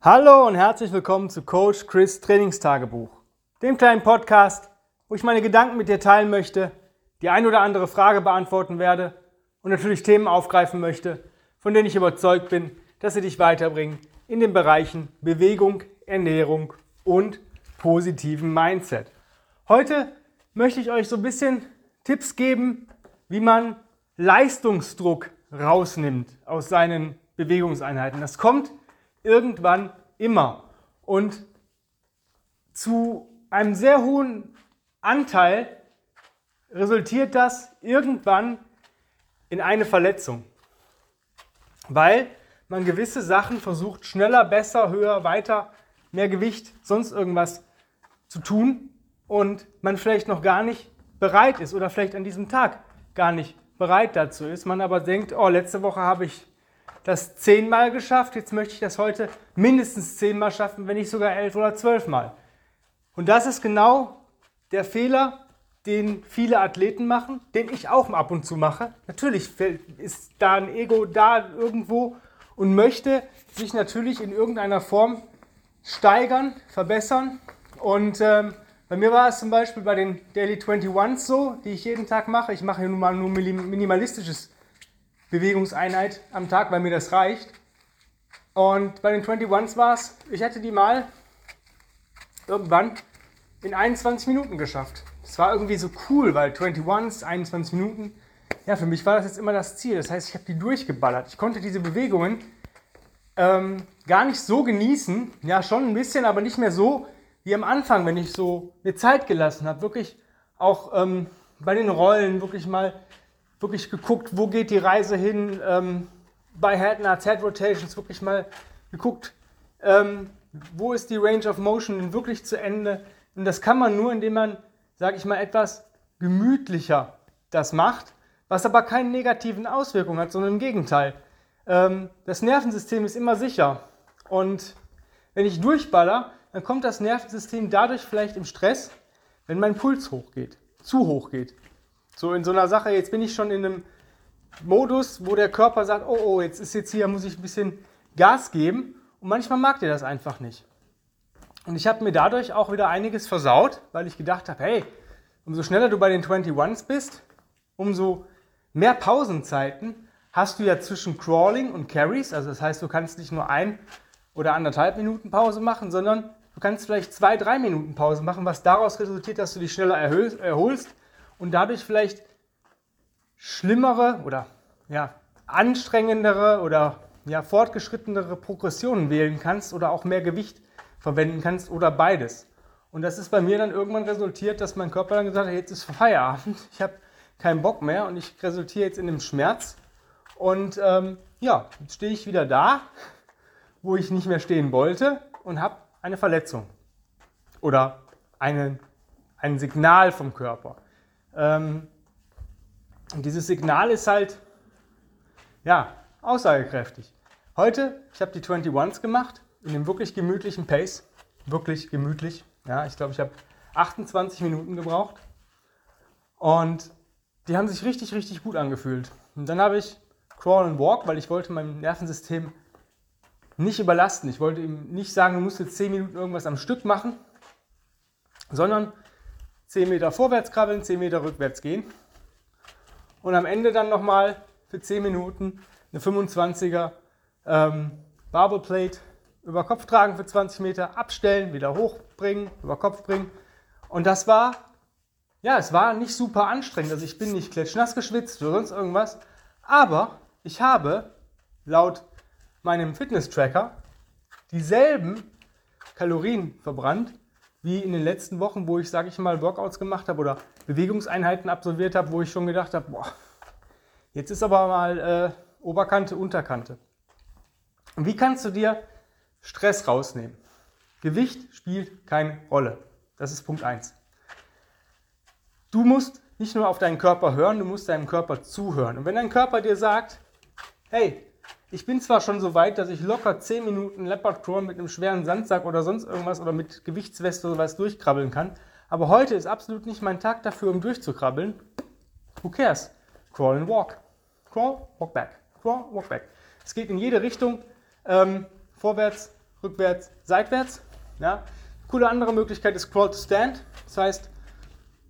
Hallo und herzlich willkommen zu Coach Chris Trainingstagebuch, dem kleinen Podcast, wo ich meine Gedanken mit dir teilen möchte, die ein oder andere Frage beantworten werde und natürlich Themen aufgreifen möchte, von denen ich überzeugt bin, dass sie dich weiterbringen in den Bereichen Bewegung, Ernährung und positiven Mindset. Heute möchte ich euch so ein bisschen Tipps geben, wie man Leistungsdruck rausnimmt aus seinen Bewegungseinheiten. Das kommt irgendwann immer. Und zu einem sehr hohen Anteil resultiert das irgendwann in eine Verletzung. Weil man gewisse Sachen versucht, schneller, besser, höher, weiter, mehr Gewicht, sonst irgendwas zu tun und man vielleicht noch gar nicht bereit ist oder vielleicht an diesem Tag gar nicht bereit dazu ist. Man aber denkt, oh, letzte Woche habe ich das zehnmal geschafft, jetzt möchte ich das heute mindestens zehnmal schaffen, wenn nicht sogar elf oder zwölfmal. Und das ist genau der Fehler, den viele Athleten machen, den ich auch ab und zu mache. Natürlich ist da ein Ego da irgendwo und möchte sich natürlich in irgendeiner Form steigern, verbessern. Und ähm, bei mir war es zum Beispiel bei den Daily 21s so, die ich jeden Tag mache. Ich mache hier nun mal nur minimalistisches Bewegungseinheit am Tag, weil mir das reicht. Und bei den 21s war es, ich hätte die mal irgendwann in 21 Minuten geschafft. Das war irgendwie so cool, weil 21s, 21 Minuten, ja, für mich war das jetzt immer das Ziel. Das heißt, ich habe die durchgeballert. Ich konnte diese Bewegungen ähm, gar nicht so genießen. Ja, schon ein bisschen, aber nicht mehr so wie am Anfang, wenn ich so mir Zeit gelassen habe. Wirklich auch ähm, bei den Rollen wirklich mal wirklich geguckt, wo geht die Reise hin. Ähm, bei Head and Head Rotations wirklich mal geguckt, ähm, wo ist die Range of Motion denn wirklich zu Ende. Und das kann man nur, indem man, sage ich mal, etwas gemütlicher das macht, was aber keine negativen Auswirkungen hat, sondern im Gegenteil. Ähm, das Nervensystem ist immer sicher. Und wenn ich durchballer, dann kommt das Nervensystem dadurch vielleicht im Stress, wenn mein Puls hochgeht, zu hoch geht. So in so einer Sache, jetzt bin ich schon in einem Modus, wo der Körper sagt, oh, oh, jetzt ist jetzt hier, muss ich ein bisschen Gas geben. Und manchmal mag der das einfach nicht. Und ich habe mir dadurch auch wieder einiges versaut, weil ich gedacht habe, hey, umso schneller du bei den 21s bist, umso mehr Pausenzeiten hast du ja zwischen Crawling und Carries. Also das heißt, du kannst nicht nur ein oder anderthalb Minuten Pause machen, sondern du kannst vielleicht zwei, drei Minuten Pause machen, was daraus resultiert, dass du dich schneller erholst und dadurch vielleicht schlimmere oder ja, anstrengendere oder ja, fortgeschrittenere Progressionen wählen kannst oder auch mehr Gewicht verwenden kannst oder beides. Und das ist bei mir dann irgendwann resultiert, dass mein Körper dann gesagt hat, jetzt ist Feierabend, ich habe keinen Bock mehr und ich resultiere jetzt in dem Schmerz. Und ähm, ja, jetzt stehe ich wieder da, wo ich nicht mehr stehen wollte und habe eine Verletzung oder eine, ein Signal vom Körper. Ähm, und dieses Signal ist halt, ja, aussagekräftig. Heute, ich habe die 21s gemacht, in dem wirklich gemütlichen Pace. Wirklich gemütlich. Ja, ich glaube, ich habe 28 Minuten gebraucht. Und die haben sich richtig, richtig gut angefühlt. Und dann habe ich Crawl and Walk, weil ich wollte mein Nervensystem nicht überlasten. Ich wollte ihm nicht sagen, du musst jetzt 10 Minuten irgendwas am Stück machen, sondern 10 Meter vorwärts krabbeln, 10 Meter rückwärts gehen. Und am Ende dann nochmal für 10 Minuten eine 25er ähm, Barbell Plate über Kopf tragen für 20 Meter, abstellen, wieder hochbringen, über Kopf bringen. Und das war, ja, es war nicht super anstrengend. Also ich bin nicht klatschnass geschwitzt oder sonst irgendwas. Aber ich habe laut meinem Fitness-Tracker dieselben Kalorien verbrannt wie in den letzten Wochen, wo ich, sage ich mal, Workouts gemacht habe oder Bewegungseinheiten absolviert habe, wo ich schon gedacht habe, boah, jetzt ist aber mal äh, Oberkante, Unterkante. Und wie kannst du dir Stress rausnehmen? Gewicht spielt keine Rolle. Das ist Punkt 1. Du musst nicht nur auf deinen Körper hören, du musst deinem Körper zuhören. Und wenn dein Körper dir sagt, hey, ich bin zwar schon so weit, dass ich locker 10 Minuten Leopard Crawl mit einem schweren Sandsack oder sonst irgendwas oder mit Gewichtsweste oder sowas durchkrabbeln kann, aber heute ist absolut nicht mein Tag dafür, um durchzukrabbeln. Who cares? Crawl and walk. Crawl, walk back. Crawl, walk back. Es geht in jede Richtung. Ähm, vorwärts, rückwärts, seitwärts. Ja. Coole andere Möglichkeit ist Crawl to Stand. Das heißt,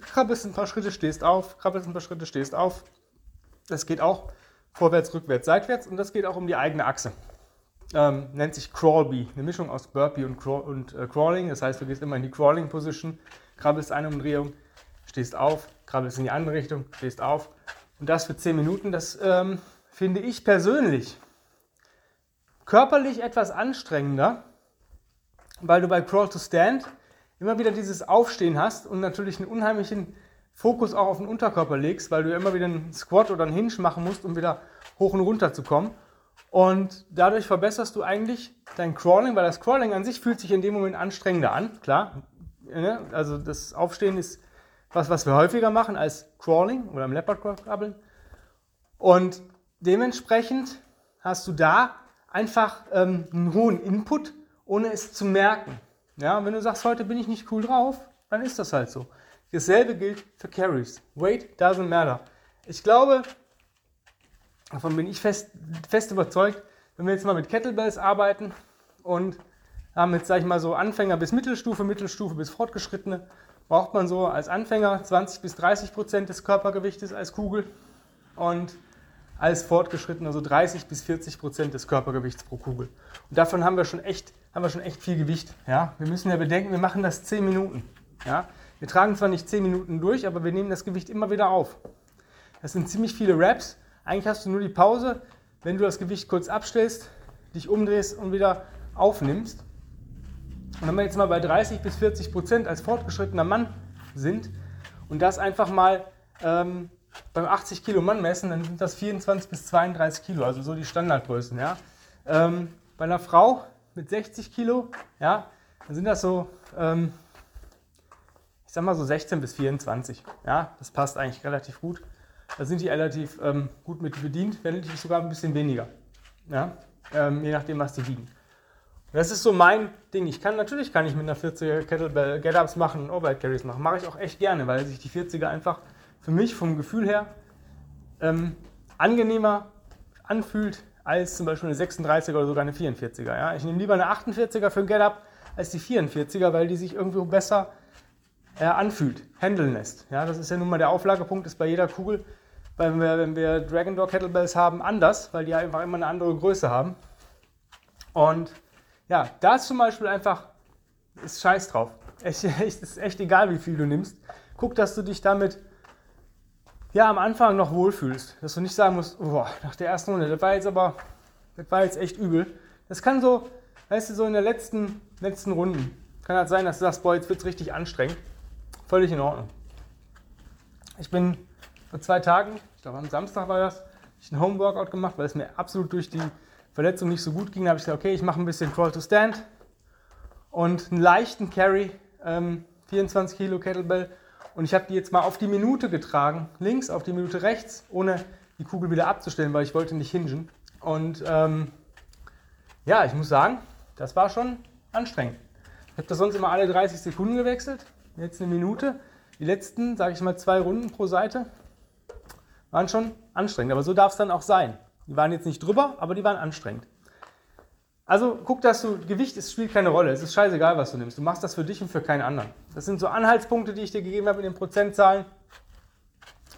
krabbelst ein paar Schritte, stehst auf, krabbelst ein paar Schritte, stehst auf. Das geht auch vorwärts, rückwärts, seitwärts und das geht auch um die eigene Achse. Ähm, nennt sich Crawlby, eine Mischung aus Burpee und, Crawl und äh, Crawling. Das heißt, du gehst immer in die Crawling Position, krabbelst eine Umdrehung, stehst auf, krabbelst in die andere Richtung, stehst auf. Und das für 10 Minuten, das ähm, finde ich persönlich körperlich etwas anstrengender, weil du bei Crawl to Stand immer wieder dieses Aufstehen hast und natürlich einen unheimlichen Fokus auch auf den Unterkörper legst, weil du immer wieder einen Squat oder einen Hinge machen musst, um wieder hoch und runter zu kommen. Und dadurch verbesserst du eigentlich dein Crawling, weil das Crawling an sich fühlt sich in dem Moment anstrengender an, klar. Also das Aufstehen ist was, was wir häufiger machen als Crawling oder im Leopard Krabbeln. Und dementsprechend hast du da einfach ähm, einen hohen Input, ohne es zu merken. Ja, wenn du sagst, heute bin ich nicht cool drauf, dann ist das halt so. Dasselbe gilt für Carries. Weight doesn't matter. Ich glaube, davon bin ich fest, fest überzeugt, wenn wir jetzt mal mit Kettlebells arbeiten und haben jetzt, sag ich mal, so Anfänger bis Mittelstufe, Mittelstufe bis Fortgeschrittene, braucht man so als Anfänger 20 bis 30 Prozent des Körpergewichtes als Kugel und als Fortgeschrittener so 30 bis 40 Prozent des Körpergewichts pro Kugel. Und davon haben wir schon echt, haben wir schon echt viel Gewicht. Ja? Wir müssen ja bedenken, wir machen das 10 Minuten. Ja? Wir tragen zwar nicht 10 Minuten durch, aber wir nehmen das Gewicht immer wieder auf. Das sind ziemlich viele Raps. Eigentlich hast du nur die Pause, wenn du das Gewicht kurz abstellst, dich umdrehst und wieder aufnimmst. Und wenn wir jetzt mal bei 30 bis 40 Prozent als fortgeschrittener Mann sind und das einfach mal ähm, beim 80 Kilo Mann messen, dann sind das 24 bis 32 Kilo, also so die Standardgrößen. Ja? Ähm, bei einer Frau mit 60 Kilo, ja, dann sind das so, ähm, ich sag mal so 16 bis 24. Ja, das passt eigentlich relativ gut. Da sind die relativ ähm, gut mit bedient, wenn nicht sogar ein bisschen weniger. Ja? Ähm, je nachdem, was die wiegen. Das ist so mein Ding. Ich kann natürlich kann ich mit einer 40er Kettlebell Get-Ups machen Overhead Carries machen. Mache ich auch echt gerne, weil sich die 40er einfach für mich vom Gefühl her ähm, angenehmer anfühlt als zum Beispiel eine 36er oder sogar eine 44er. Ja? Ich nehme lieber eine 48er für ein Get-Up als die 44er, weil die sich irgendwie besser anfühlt, handeln lässt. Ja? Das ist ja nun mal der Auflagepunkt, ist bei jeder Kugel, wenn wir, wenn wir Dragon Door Kettlebells haben, anders, weil die einfach immer eine andere Größe haben. Und ja, da ist zum Beispiel einfach, ist scheiß drauf. Es ist echt egal, wie viel du nimmst. Guck, dass du dich damit ja, am Anfang noch wohlfühlst. Dass du nicht sagen musst, boah, nach der ersten Runde, das war jetzt aber, das war jetzt echt übel. Das kann so, weißt du, so in der letzten, letzten Runden, kann halt sein, dass du sagst, boah, jetzt wird es richtig anstrengend. Völlig in Ordnung. Ich bin vor zwei Tagen, ich glaube am Samstag war das, ich einen Home-Workout gemacht, weil es mir absolut durch die Verletzung nicht so gut ging, habe ich gesagt, okay, ich mache ein bisschen Crawl to Stand und einen leichten Carry, ähm, 24 Kilo Kettlebell. Und ich habe die jetzt mal auf die Minute getragen, links auf die Minute rechts, ohne die Kugel wieder abzustellen, weil ich wollte nicht hingen. Und ähm, ja, ich muss sagen, das war schon anstrengend. Ich habe das sonst immer alle 30 Sekunden gewechselt, jetzt eine Minute. Die letzten, sage ich mal, zwei Runden pro Seite waren schon anstrengend. Aber so darf es dann auch sein. Die waren jetzt nicht drüber, aber die waren anstrengend. Also guck, dass du, Gewicht ist, spielt keine Rolle. Es ist scheißegal, was du nimmst. Du machst das für dich und für keinen anderen. Das sind so Anhaltspunkte, die ich dir gegeben habe in den Prozentzahlen.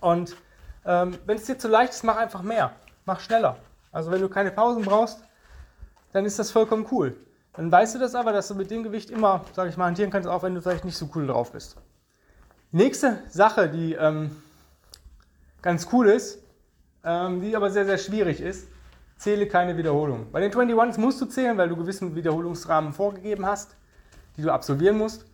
Und ähm, wenn es dir zu leicht ist, mach einfach mehr. Mach schneller. Also wenn du keine Pausen brauchst, dann ist das vollkommen cool. Dann weißt du das aber, dass du mit dem Gewicht immer, sage ich mal, hantieren kannst, auch wenn du vielleicht nicht so cool drauf bist. nächste Sache, die ähm, ganz cool ist, ähm, die aber sehr, sehr schwierig ist. Zähle keine Wiederholung. Bei den 21s musst du zählen, weil du gewissen Wiederholungsrahmen vorgegeben hast, die du absolvieren musst.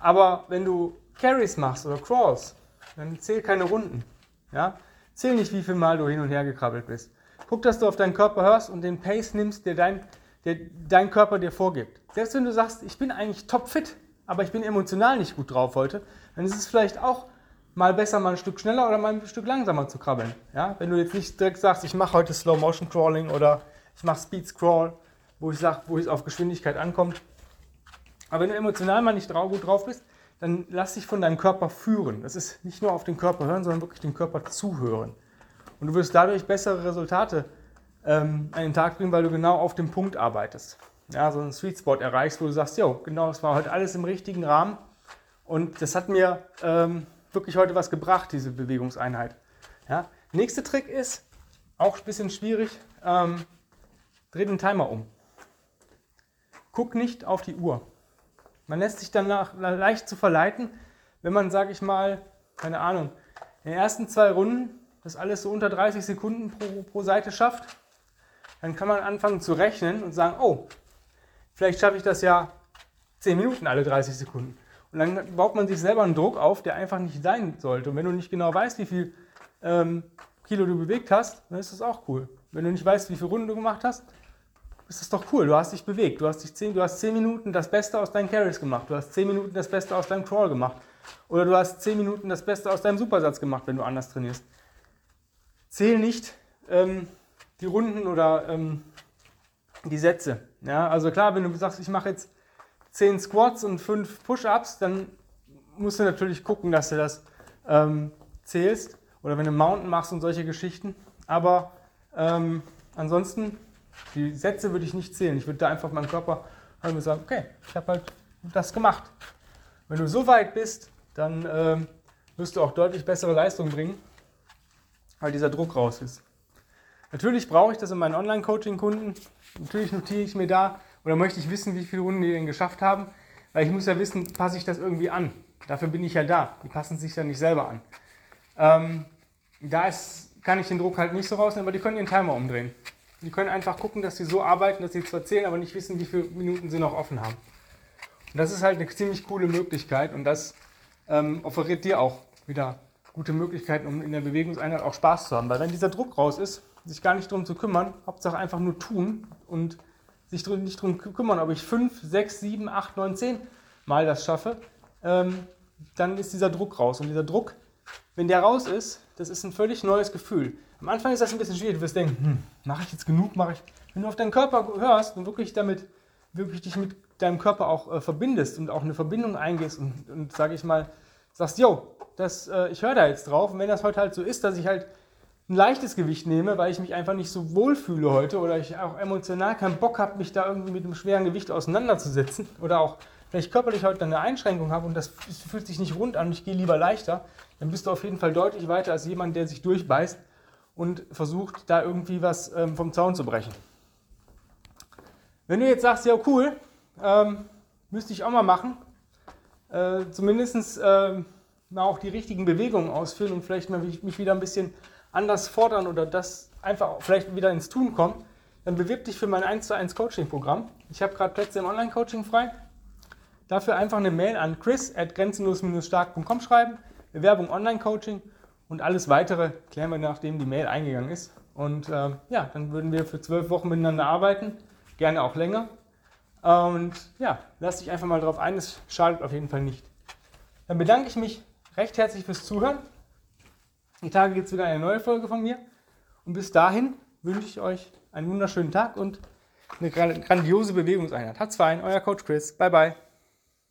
Aber wenn du Carries machst oder Crawls, dann zähl keine Runden. Ja? Zähl nicht, wie viel Mal du hin und her gekrabbelt bist. Guck, dass du auf deinen Körper hörst und den Pace nimmst, der dein, der dein Körper dir vorgibt. Selbst wenn du sagst, ich bin eigentlich topfit, aber ich bin emotional nicht gut drauf heute, dann ist es vielleicht auch mal besser mal ein Stück schneller oder mal ein Stück langsamer zu krabbeln. Ja? Wenn du jetzt nicht direkt sagst, ich mache heute Slow Motion Crawling oder ich mache Speed Scroll, wo ich sage, wo es auf Geschwindigkeit ankommt. Aber wenn du emotional mal nicht gut drauf bist, dann lass dich von deinem Körper führen. Das ist nicht nur auf den Körper hören, sondern wirklich dem Körper zuhören. Und du wirst dadurch bessere Resultate ähm, an den Tag bringen, weil du genau auf dem Punkt arbeitest. ja, so einen Sweet Spot erreichst, wo du sagst, jo, genau, das war heute alles im richtigen Rahmen. Und das hat mir ähm, wirklich heute was gebracht, diese Bewegungseinheit. Ja. Nächster Trick ist, auch ein bisschen schwierig, ähm, dreh den Timer um. Guck nicht auf die Uhr. Man lässt sich danach leicht zu verleiten, wenn man, sage ich mal, keine Ahnung, in den ersten zwei Runden das alles so unter 30 Sekunden pro, pro Seite schafft, dann kann man anfangen zu rechnen und sagen, oh, vielleicht schaffe ich das ja 10 Minuten alle 30 Sekunden. Und dann baut man sich selber einen Druck auf, der einfach nicht sein sollte. Und wenn du nicht genau weißt, wie viel ähm, Kilo du bewegt hast, dann ist das auch cool. Wenn du nicht weißt, wie viele Runden du gemacht hast, ist das doch cool. Du hast dich bewegt. Du hast, dich 10, du hast 10 Minuten das Beste aus deinen Carries gemacht. Du hast 10 Minuten das Beste aus deinem Crawl gemacht. Oder du hast 10 Minuten das Beste aus deinem Supersatz gemacht, wenn du anders trainierst. Zähl nicht ähm, die Runden oder ähm, die Sätze. Ja, also klar, wenn du sagst, ich mache jetzt 10 Squats und 5 Push-Ups, dann musst du natürlich gucken, dass du das ähm, zählst. Oder wenn du Mountain machst und solche Geschichten. Aber ähm, ansonsten, die Sätze würde ich nicht zählen. Ich würde da einfach meinem Körper halt sagen, okay, ich habe halt das gemacht. Wenn du so weit bist, dann ähm, wirst du auch deutlich bessere Leistung bringen, weil dieser Druck raus ist. Natürlich brauche ich das in meinen Online-Coaching-Kunden. Natürlich notiere ich mir da oder möchte ich wissen, wie viele Runden die denn geschafft haben, weil ich muss ja wissen, passe ich das irgendwie an. Dafür bin ich ja da. Die passen sich ja nicht selber an. Ähm, da ist, kann ich den Druck halt nicht so rausnehmen, aber die können ihren Timer umdrehen. Die können einfach gucken, dass sie so arbeiten, dass sie zwar zählen, aber nicht wissen, wie viele Minuten sie noch offen haben. Und das ist halt eine ziemlich coole Möglichkeit und das ähm, offeriert dir auch wieder gute Möglichkeiten, um in der Bewegungseinheit auch Spaß zu haben. Weil wenn dieser Druck raus ist, sich gar nicht darum zu kümmern, Hauptsache einfach nur tun und sich nicht darum kümmern, ob ich 5, 6, 7, 8, 9, 10 Mal das schaffe, ähm, dann ist dieser Druck raus. Und dieser Druck, wenn der raus ist, das ist ein völlig neues Gefühl. Am Anfang ist das ein bisschen schwierig. Du wirst denken, hm, mache ich jetzt genug, mache ich. Wenn du auf deinen Körper hörst und wirklich damit, wirklich dich mit deinem Körper auch äh, verbindest und auch eine Verbindung eingehst und, und sage ich mal, sagst, yo, das, äh, ich höre da jetzt drauf. Und wenn das heute halt so ist, dass ich halt ein leichtes Gewicht nehme, weil ich mich einfach nicht so wohl fühle heute oder ich auch emotional keinen Bock habe, mich da irgendwie mit einem schweren Gewicht auseinanderzusetzen oder auch ich körperlich heute eine Einschränkung habe und das fühlt sich nicht rund an und ich gehe lieber leichter, dann bist du auf jeden Fall deutlich weiter als jemand, der sich durchbeißt und versucht, da irgendwie was ähm, vom Zaun zu brechen. Wenn du jetzt sagst, ja cool, ähm, müsste ich auch mal machen, äh, zumindest äh, mal auch die richtigen Bewegungen ausführen und vielleicht mal mich wieder ein bisschen anders fordern oder das einfach vielleicht wieder ins Tun kommen, dann bewirb dich für mein 1 zu 1 Coaching-Programm. Ich habe gerade Plätze im Online-Coaching frei. Dafür einfach eine Mail an chris at grenzenlos-stark.com schreiben, Bewerbung Online-Coaching und alles weitere klären wir, nachdem die Mail eingegangen ist. Und äh, ja, dann würden wir für zwölf Wochen miteinander arbeiten, gerne auch länger. Und ja, lass dich einfach mal drauf ein, es schadet auf jeden Fall nicht. Dann bedanke ich mich recht herzlich fürs Zuhören. Die Tage gibt es wieder eine neue Folge von mir. Und bis dahin wünsche ich euch einen wunderschönen Tag und eine grandiose Bewegungseinheit. Hat's fein, euer Coach Chris. Bye, bye.